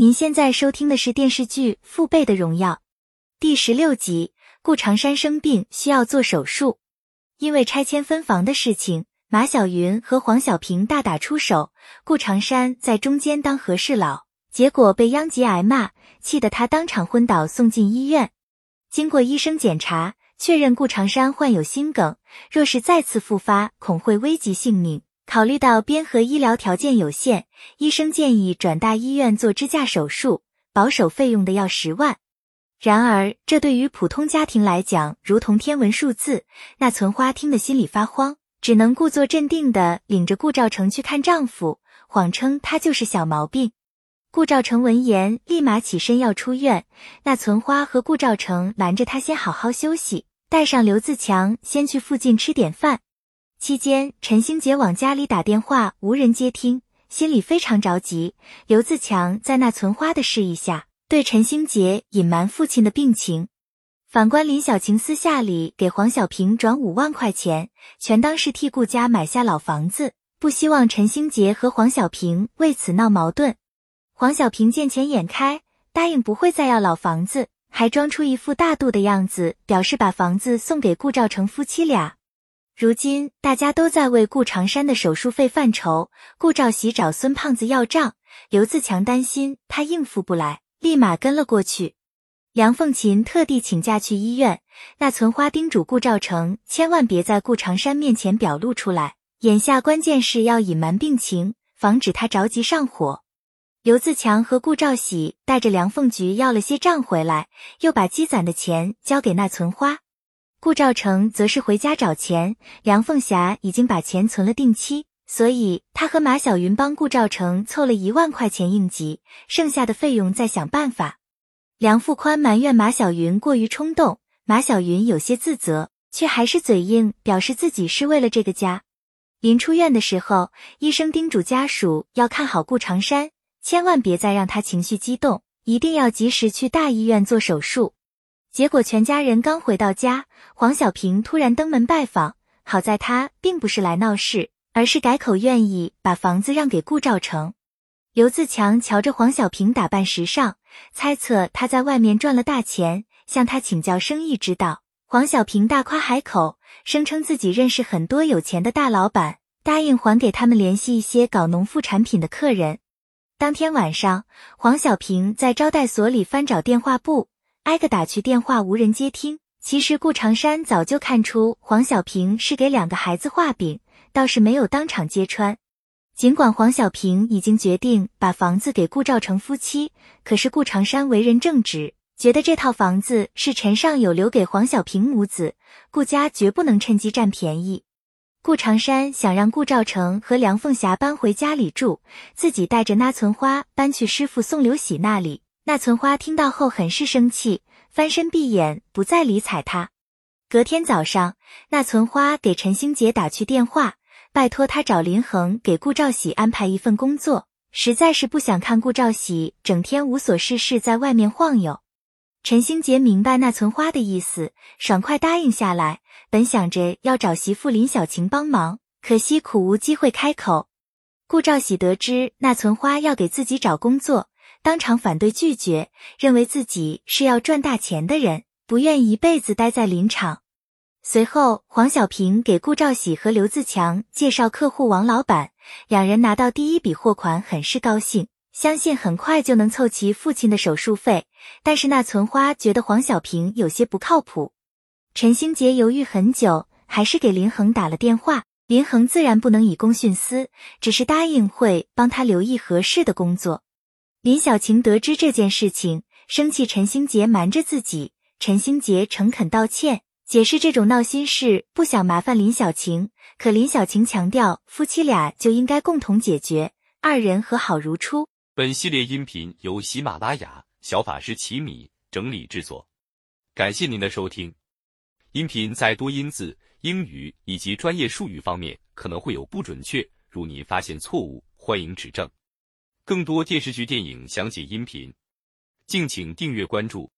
您现在收听的是电视剧《父辈的荣耀》第十六集。顾长山生病需要做手术，因为拆迁分房的事情，马小云和黄小平大打出手，顾长山在中间当和事佬，结果被殃及挨骂，气得他当场昏倒，送进医院。经过医生检查，确认顾长山患有心梗，若是再次复发，恐会危及性命。考虑到边河医疗条件有限，医生建议转大医院做支架手术，保守费用的要十万。然而，这对于普通家庭来讲如同天文数字。那存花听得心里发慌，只能故作镇定的领着顾兆成去看丈夫，谎称他就是小毛病。顾兆成闻言，立马起身要出院。那存花和顾兆成拦着他先好好休息，带上刘自强先去附近吃点饭。期间，陈星杰往家里打电话，无人接听，心里非常着急。刘自强在那存花的示意下，对陈星杰隐瞒父亲的病情。反观林小晴，私下里给黄小平转五万块钱，全当是替顾家买下老房子，不希望陈星杰和黄小平为此闹矛盾。黄小平见钱眼开，答应不会再要老房子，还装出一副大度的样子，表示把房子送给顾兆成夫妻俩。如今大家都在为顾长山的手术费犯愁，顾兆喜找孙胖子要账，刘自强担心他应付不来，立马跟了过去。梁凤琴特地请假去医院，那存花叮嘱顾兆成千万别在顾长山面前表露出来，眼下关键是要隐瞒病情，防止他着急上火。刘自强和顾兆喜带着梁凤菊要了些账回来，又把积攒的钱交给那存花。顾兆成则是回家找钱，梁凤霞已经把钱存了定期，所以他和马小云帮顾兆成凑了一万块钱应急，剩下的费用再想办法。梁富宽埋怨马小云过于冲动，马小云有些自责，却还是嘴硬，表示自己是为了这个家。临出院的时候，医生叮嘱家属要看好顾长山，千万别再让他情绪激动，一定要及时去大医院做手术。结果全家人刚回到家，黄小平突然登门拜访。好在他并不是来闹事，而是改口愿意把房子让给顾兆成。刘自强瞧着黄小平打扮时尚，猜测他在外面赚了大钱，向他请教生意之道。黄小平大夸海口，声称自己认识很多有钱的大老板，答应还给他们联系一些搞农副产品的客人。当天晚上，黄小平在招待所里翻找电话簿。挨个打去电话，无人接听。其实顾长山早就看出黄小平是给两个孩子画饼，倒是没有当场揭穿。尽管黄小平已经决定把房子给顾兆成夫妻，可是顾长山为人正直，觉得这套房子是陈尚友留给黄小平母子，顾家绝不能趁机占便宜。顾长山想让顾兆成和梁凤霞搬回家里住，自己带着那存花搬去师傅宋留喜那里。那存花听到后很是生气，翻身闭眼，不再理睬他。隔天早上，那存花给陈星杰打去电话，拜托他找林恒给顾兆喜安排一份工作，实在是不想看顾兆喜整天无所事事在外面晃悠。陈星杰明白那存花的意思，爽快答应下来。本想着要找媳妇林小晴帮忙，可惜苦无机会开口。顾兆喜得知那存花要给自己找工作。当场反对拒绝，认为自己是要赚大钱的人，不愿一辈子待在林场。随后，黄小平给顾兆喜和刘自强介绍客户王老板，两人拿到第一笔货款，很是高兴，相信很快就能凑齐父亲的手术费。但是那存花觉得黄小平有些不靠谱。陈星杰犹豫很久，还是给林恒打了电话。林恒自然不能以公徇私，只是答应会帮他留意合适的工作。林小晴得知这件事情，生气陈星杰瞒着自己。陈星杰诚恳道歉，解释这种闹心事不想麻烦林小晴，可林小晴强调夫妻俩就应该共同解决，二人和好如初。本系列音频由喜马拉雅小法师奇米整理制作，感谢您的收听。音频在多音字、英语以及专业术语方面可能会有不准确，如您发现错误，欢迎指正。更多电视剧、电影详解音频，敬请订阅关注。